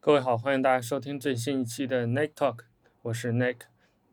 各位好，欢迎大家收听最新一期的 Nick Talk，我是 Nick。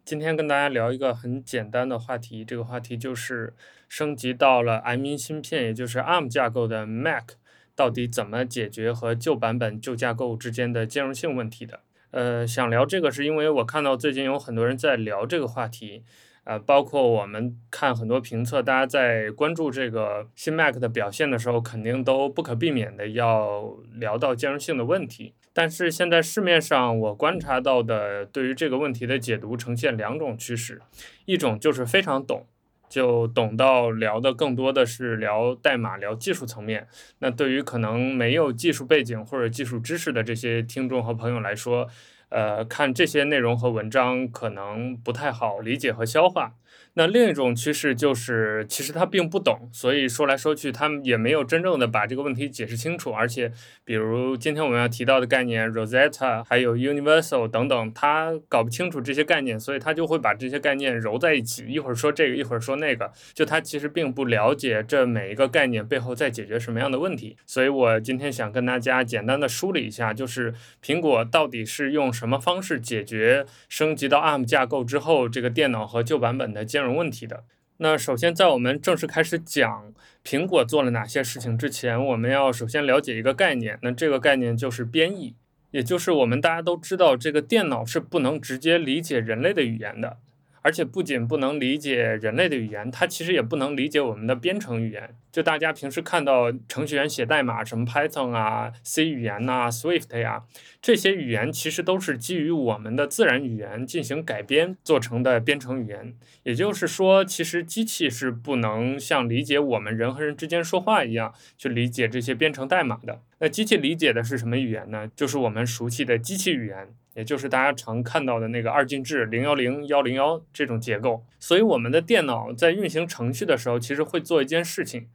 今天跟大家聊一个很简单的话题，这个话题就是升级到了 M1 芯片，也就是 ARM 架构的 Mac，到底怎么解决和旧版本旧架构之间的兼容性问题的。呃，想聊这个是因为我看到最近有很多人在聊这个话题。呃，包括我们看很多评测，大家在关注这个新 Mac 的表现的时候，肯定都不可避免的要聊到兼容性的问题。但是现在市面上我观察到的对于这个问题的解读呈现两种趋势，一种就是非常懂，就懂到聊的更多的是聊代码、聊技术层面。那对于可能没有技术背景或者技术知识的这些听众和朋友来说，呃，看这些内容和文章可能不太好理解和消化。那另一种趋势就是，其实他并不懂，所以说来说去，他们也没有真正的把这个问题解释清楚。而且，比如今天我们要提到的概念 Rosetta，还有 Universal 等等，他搞不清楚这些概念，所以他就会把这些概念揉在一起，一会儿说这个，一会儿说那个，就他其实并不了解这每一个概念背后在解决什么样的问题。所以我今天想跟大家简单的梳理一下，就是苹果到底是用什么方式解决升级到 ARM 架构之后这个电脑和旧版本的兼容问题的。那首先，在我们正式开始讲苹果做了哪些事情之前，我们要首先了解一个概念。那这个概念就是编译，也就是我们大家都知道，这个电脑是不能直接理解人类的语言的。而且不仅不能理解人类的语言，它其实也不能理解我们的编程语言。就大家平时看到程序员写代码，什么 Python 啊、C 语言呐、Swift 呀，这些语言其实都是基于我们的自然语言进行改编做成的编程语言。也就是说，其实机器是不能像理解我们人和人之间说话一样去理解这些编程代码的。那机器理解的是什么语言呢？就是我们熟悉的机器语言。也就是大家常看到的那个二进制零幺零幺零幺这种结构，所以我们的电脑在运行程序的时候，其实会做一件事情，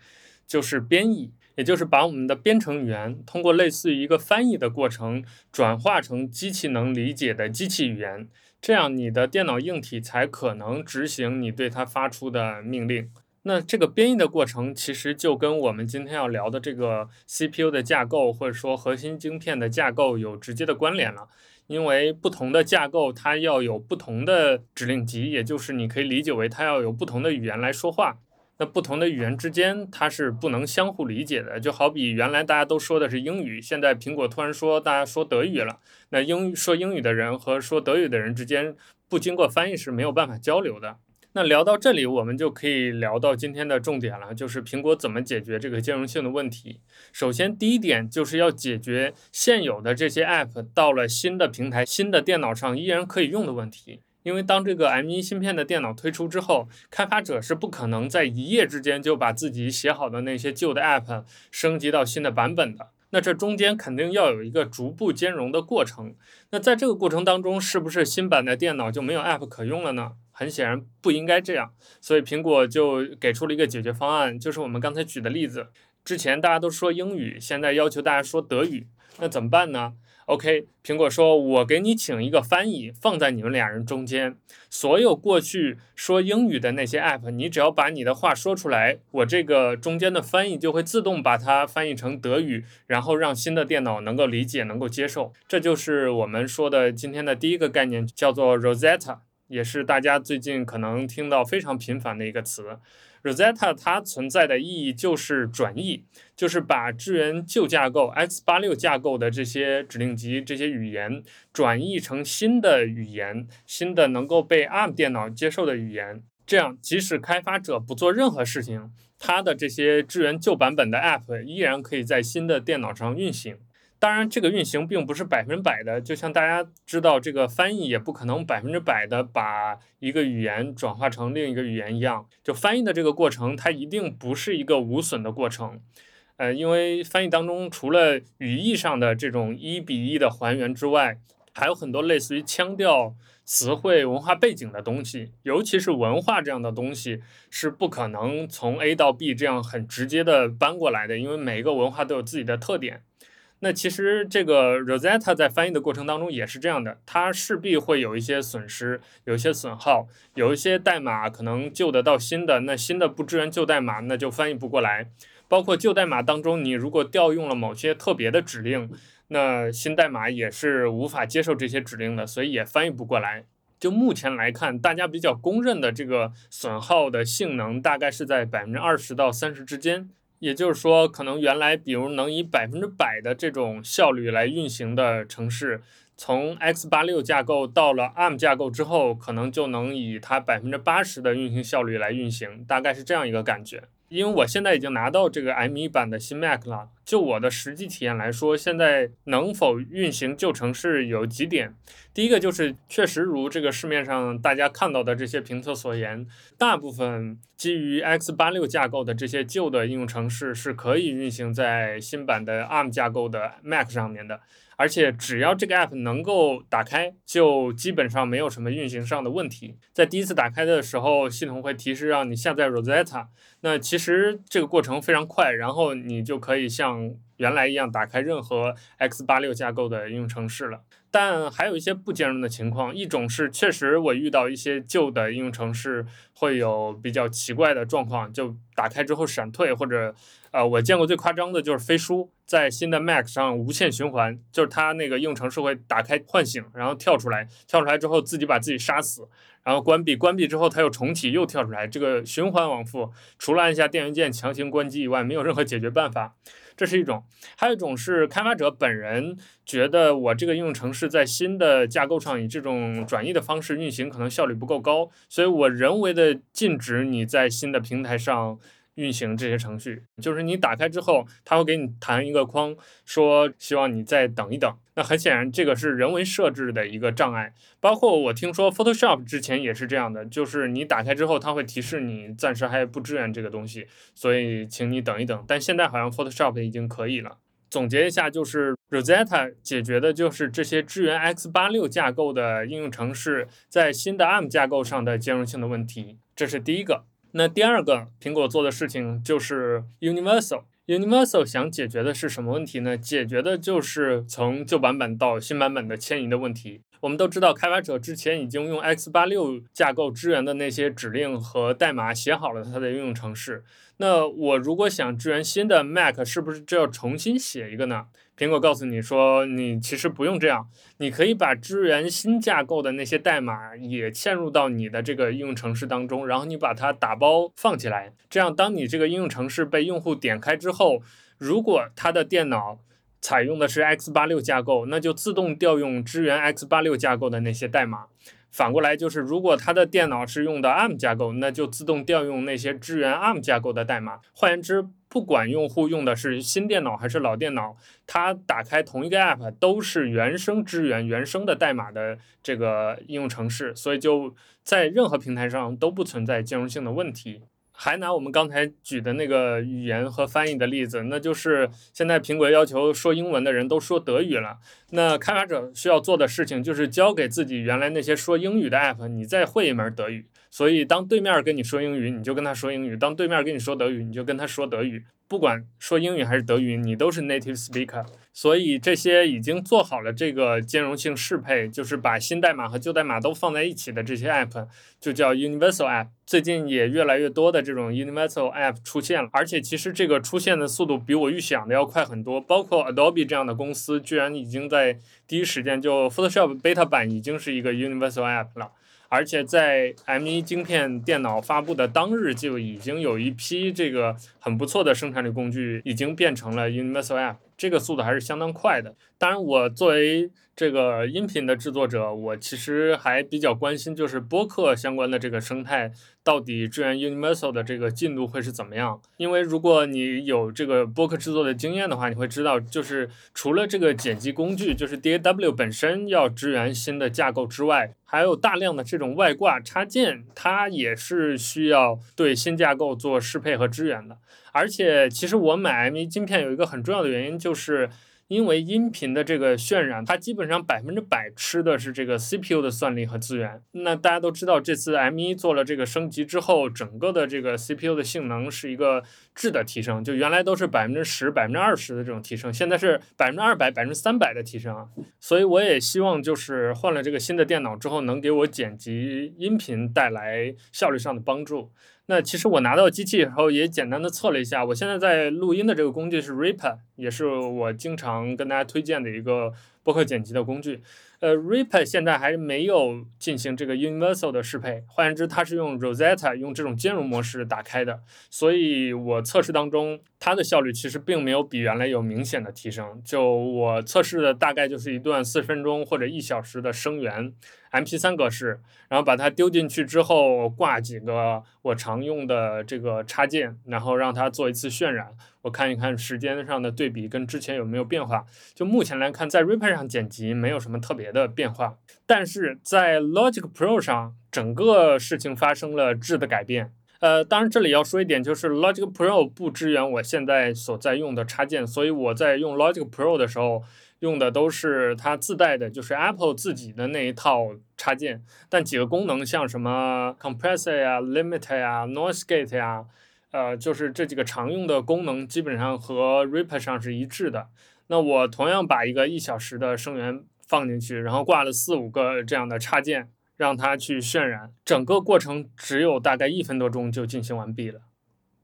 就是编译，也就是把我们的编程语言通过类似于一个翻译的过程，转化成机器能理解的机器语言，这样你的电脑硬体才可能执行你对它发出的命令。那这个编译的过程，其实就跟我们今天要聊的这个 CPU 的架构，或者说核心晶片的架构有直接的关联了。因为不同的架构，它要有不同的指令集，也就是你可以理解为它要有不同的语言来说话。那不同的语言之间，它是不能相互理解的。就好比原来大家都说的是英语，现在苹果突然说大家说德语了，那英说英语的人和说德语的人之间，不经过翻译是没有办法交流的。那聊到这里，我们就可以聊到今天的重点了，就是苹果怎么解决这个兼容性的问题。首先，第一点就是要解决现有的这些 App 到了新的平台、新的电脑上依然可以用的问题。因为当这个 M1 芯片的电脑推出之后，开发者是不可能在一夜之间就把自己写好的那些旧的 App 升级到新的版本的。那这中间肯定要有一个逐步兼容的过程。那在这个过程当中，是不是新版的电脑就没有 App 可用了呢？很显然不应该这样，所以苹果就给出了一个解决方案，就是我们刚才举的例子。之前大家都说英语，现在要求大家说德语，那怎么办呢？OK，苹果说，我给你请一个翻译，放在你们俩人中间，所有过去说英语的那些 App，你只要把你的话说出来，我这个中间的翻译就会自动把它翻译成德语，然后让新的电脑能够理解、能够接受。这就是我们说的今天的第一个概念，叫做 Rosetta。也是大家最近可能听到非常频繁的一个词，Rosetta 它存在的意义就是转译，就是把支援旧架构 x86 架构的这些指令集、这些语言转译成新的语言，新的能够被 ARM 电脑接受的语言。这样，即使开发者不做任何事情，它的这些支援旧版本的 App 依然可以在新的电脑上运行。当然，这个运行并不是百分百的，就像大家知道，这个翻译也不可能百分之百的把一个语言转化成另一个语言一样。就翻译的这个过程，它一定不是一个无损的过程。呃，因为翻译当中除了语义上的这种一比一的还原之外，还有很多类似于腔调、词汇、文化背景的东西，尤其是文化这样的东西，是不可能从 A 到 B 这样很直接的搬过来的，因为每一个文化都有自己的特点。那其实这个 Rosetta 在翻译的过程当中也是这样的，它势必会有一些损失，有一些损耗，有一些代码可能旧的到新的，那新的不支援旧代码，那就翻译不过来。包括旧代码当中，你如果调用了某些特别的指令，那新代码也是无法接受这些指令的，所以也翻译不过来。就目前来看，大家比较公认的这个损耗的性能大概是在百分之二十到三十之间。也就是说，可能原来比如能以百分之百的这种效率来运行的城市，从 x86 架构到了 ARM 架构之后，可能就能以它百分之八十的运行效率来运行，大概是这样一个感觉。因为我现在已经拿到这个 M1 版的新 Mac 了，就我的实际体验来说，现在能否运行旧城市有几点。第一个就是确实如这个市面上大家看到的这些评测所言，大部分基于 x86 架构的这些旧的应用程式是可以运行在新版的 ARM 架构的 Mac 上面的。而且只要这个 app 能够打开，就基本上没有什么运行上的问题。在第一次打开的时候，系统会提示让你下载 Rosetta。那其实这个过程非常快，然后你就可以像原来一样打开任何 x86 架构的应用程式了。但还有一些不兼容的情况，一种是确实我遇到一些旧的应用程式会有比较奇怪的状况，就打开之后闪退，或者呃，我见过最夸张的就是飞书在新的 Mac 上无限循环，就是它那个应用程式会打开唤醒，然后跳出来，跳出来之后自己把自己杀死，然后关闭，关闭之后它又重启又跳出来，这个循环往复，除了按下电源键强行关机以外，没有任何解决办法。这是一种，还有一种是开发者本人觉得我这个应用程式在新的架构上以这种转译的方式运行可能效率不够高，所以我人为的禁止你在新的平台上。运行这些程序，就是你打开之后，它会给你弹一个框，说希望你再等一等。那很显然，这个是人为设置的一个障碍。包括我听说 Photoshop 之前也是这样的，就是你打开之后，它会提示你暂时还不支援这个东西，所以请你等一等。但现在好像 Photoshop 已经可以了。总结一下，就是 Rosetta 解决的就是这些支援 x86 架构的应用程式在新的 ARM 架构上的兼容性的问题，这是第一个。那第二个，苹果做的事情就是 Universal。Universal 想解决的是什么问题呢？解决的就是从旧版本到新版本的迁移的问题。我们都知道，开发者之前已经用 x 八六架构支援的那些指令和代码写好了它的应用程式。那我如果想支援新的 Mac，是不是就要重新写一个呢？苹果告诉你说，你其实不用这样，你可以把支援新架构的那些代码也嵌入到你的这个应用程式当中，然后你把它打包放起来。这样，当你这个应用程式被用户点开之后，如果他的电脑采用的是 x86 架构，那就自动调用支援 x86 架构的那些代码。反过来就是，如果他的电脑是用的 ARM 架构，那就自动调用那些支援 ARM 架构的代码。换言之，不管用户用的是新电脑还是老电脑，他打开同一个 App 都是原生支援原生的代码的这个应用程式，所以就在任何平台上都不存在兼容性的问题。还拿我们刚才举的那个语言和翻译的例子，那就是现在苹果要求说英文的人都说德语了。那开发者需要做的事情就是教给自己原来那些说英语的 app，你再会一门德语。所以当对面跟你说英语，你就跟他说英语；当对面跟你说德语，你就跟他说德语。不管说英语还是德语，你都是 native speaker，所以这些已经做好了这个兼容性适配，就是把新代码和旧代码都放在一起的这些 app，就叫 universal app。最近也越来越多的这种 universal app 出现了，而且其实这个出现的速度比我预想的要快很多。包括 Adobe 这样的公司，居然已经在第一时间就 Photoshop beta 版已经是一个 universal app 了。而且在 M1 晶片电脑发布的当日，就已经有一批这个很不错的生产力工具已经变成了 Universal App，这个速度还是相当快的。当然，我作为这个音频的制作者，我其实还比较关心，就是播客相关的这个生态到底支援 Universal 的这个进度会是怎么样？因为如果你有这个播客制作的经验的话，你会知道，就是除了这个剪辑工具，就是 DAW 本身要支援新的架构之外，还有大量的这种外挂插件，它也是需要对新架构做适配和支援的。而且，其实我买 M1 晶片有一个很重要的原因就是。因为音频的这个渲染，它基本上百分之百吃的是这个 CPU 的算力和资源。那大家都知道，这次 M1 做了这个升级之后，整个的这个 CPU 的性能是一个质的提升，就原来都是百分之十、百分之二十的这种提升，现在是百分之二百、百分之三百的提升啊。所以我也希望，就是换了这个新的电脑之后，能给我剪辑音频带来效率上的帮助。那其实我拿到机器以后也简单的测了一下，我现在在录音的这个工具是 Reaper，也是我经常跟大家推荐的一个播客剪辑的工具。呃，Ripper 现在还没有进行这个 Universal 的适配，换言之，它是用 Rosetta 用这种兼容模式打开的，所以我测试当中它的效率其实并没有比原来有明显的提升。就我测试的大概就是一段四十分钟或者一小时的声源，MP3 格式，然后把它丢进去之后挂几个我常用的这个插件，然后让它做一次渲染。我看一看时间上的对比跟之前有没有变化。就目前来看，在 Reaper 上剪辑没有什么特别的变化，但是在 Logic Pro 上，整个事情发生了质的改变。呃，当然这里要说一点，就是 Logic Pro 不支援我现在所在用的插件，所以我在用 Logic Pro 的时候用的都是它自带的，就是 Apple 自己的那一套插件。但几个功能，像什么 Compressor 呀、Limiter 呀、Noise Gate 呀。呃，就是这几个常用的功能基本上和 Reaper 上是一致的。那我同样把一个一小时的声源放进去，然后挂了四五个这样的插件，让它去渲染，整个过程只有大概一分多钟就进行完毕了。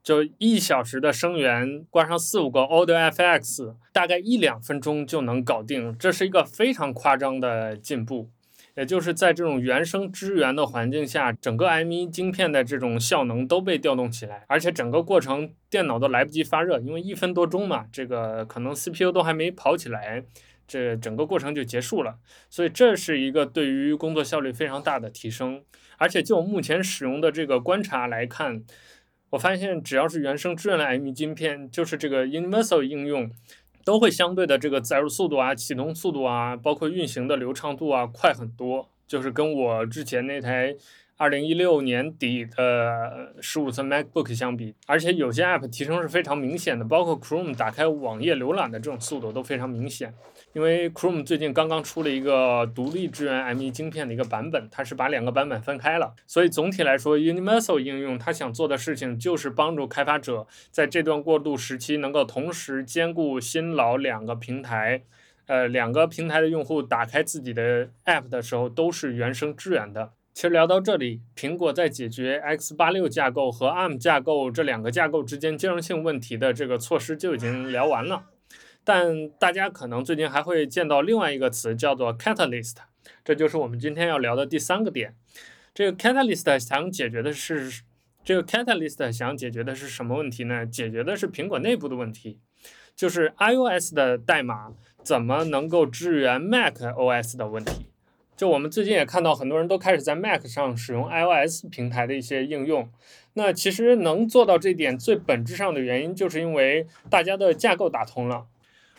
就一小时的声源挂上四五个 Audio FX，大概一两分钟就能搞定，这是一个非常夸张的进步。也就是在这种原生支援的环境下，整个 M1 晶片的这种效能都被调动起来，而且整个过程电脑都来不及发热，因为一分多钟嘛，这个可能 CPU 都还没跑起来，这整个过程就结束了。所以这是一个对于工作效率非常大的提升。而且就目前使用的这个观察来看，我发现只要是原生支援的 M1 晶片，就是这个 Universal 应用。都会相对的这个载入速度啊、启动速度啊，包括运行的流畅度啊，快很多。就是跟我之前那台二零一六年底的十五寸 MacBook 相比，而且有些 App 提升是非常明显的，包括 Chrome 打开网页浏览的这种速度都非常明显。因为 Chrome 最近刚刚出了一个独立支援 M1 晶片的一个版本，它是把两个版本分开了。所以总体来说，Universal 应用它想做的事情就是帮助开发者在这段过渡时期能够同时兼顾新老两个平台，呃，两个平台的用户打开自己的 App 的时候都是原生支援的。其实聊到这里，苹果在解决 X86 架构和 ARM 架构这两个架构之间兼容性问题的这个措施就已经聊完了。但大家可能最近还会见到另外一个词，叫做 Catalyst，这就是我们今天要聊的第三个点。这个 Catalyst 想解决的是，这个 Catalyst 想解决的是什么问题呢？解决的是苹果内部的问题，就是 iOS 的代码怎么能够支援 macOS 的问题。就我们最近也看到很多人都开始在 Mac 上使用 iOS 平台的一些应用。那其实能做到这点，最本质上的原因就是因为大家的架构打通了。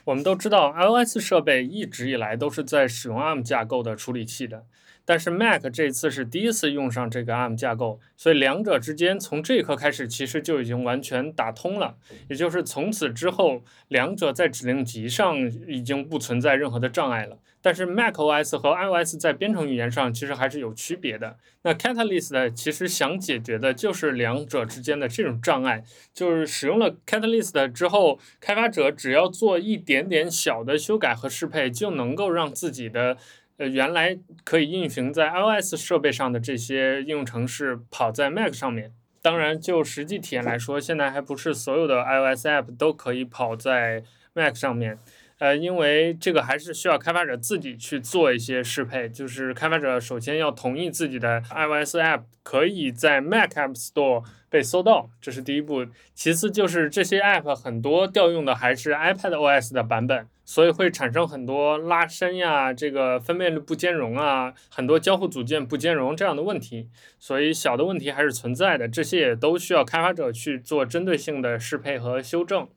我们都知道，iOS 设备一直以来都是在使用 ARM 架构的处理器的，但是 Mac 这次是第一次用上这个 ARM 架构，所以两者之间从这一刻开始其实就已经完全打通了，也就是从此之后，两者在指令集上已经不存在任何的障碍了。但是 macOS 和 iOS 在编程语言上其实还是有区别的。那 Catalyst 其实想解决的就是两者之间的这种障碍，就是使用了 Catalyst 之后，开发者只要做一点点小的修改和适配，就能够让自己的呃原来可以运行在 iOS 设备上的这些应用程式跑在 Mac 上面。当然，就实际体验来说，现在还不是所有的 iOS App 都可以跑在 Mac 上面。呃，因为这个还是需要开发者自己去做一些适配，就是开发者首先要同意自己的 iOS app 可以在 Mac App Store 被搜到，这是第一步。其次就是这些 app 很多调用的还是 iPad OS 的版本，所以会产生很多拉伸呀、这个分辨率不兼容啊、很多交互组件不兼容这样的问题。所以小的问题还是存在的，这些也都需要开发者去做针对性的适配和修正。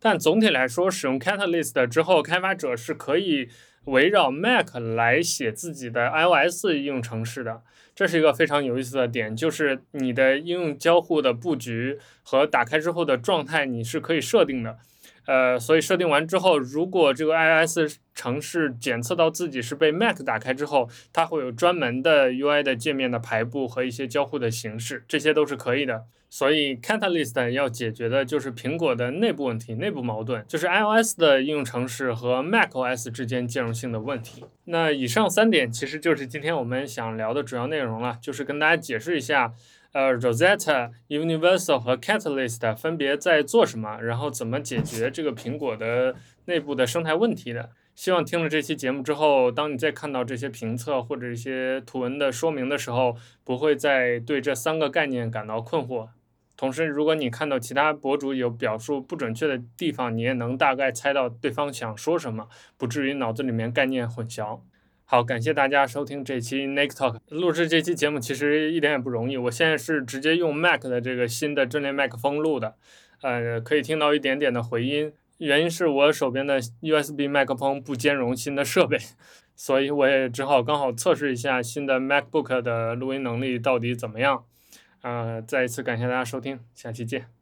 但总体来说，使用 Catalyst 之后，开发者是可以围绕 Mac 来写自己的 iOS 应用程式的。这是一个非常有意思的点，就是你的应用交互的布局和打开之后的状态，你是可以设定的。呃，所以设定完之后，如果这个 iOS 程式检测到自己是被 Mac 打开之后，它会有专门的 UI 的界面的排布和一些交互的形式，这些都是可以的。所以 Catalyst 要解决的就是苹果的内部问题、内部矛盾，就是 iOS 的应用程式和 macOS 之间兼容性的问题。那以上三点其实就是今天我们想聊的主要内容了，就是跟大家解释一下，呃，Rosetta、Universal 和 Catalyst 分别在做什么，然后怎么解决这个苹果的内部的生态问题的。希望听了这期节目之后，当你再看到这些评测或者一些图文的说明的时候，不会再对这三个概念感到困惑。同时，如果你看到其他博主有表述不准确的地方，你也能大概猜到对方想说什么，不至于脑子里面概念混淆。好，感谢大家收听这期 Nick Talk。录制这期节目其实一点也不容易，我现在是直接用 Mac 的这个新的阵列麦克风录的，呃，可以听到一点点的回音，原因是我手边的 USB 麦克风不兼容新的设备，所以我也只好刚好测试一下新的 MacBook 的录音能力到底怎么样。呃，再一次感谢大家收听，下期见。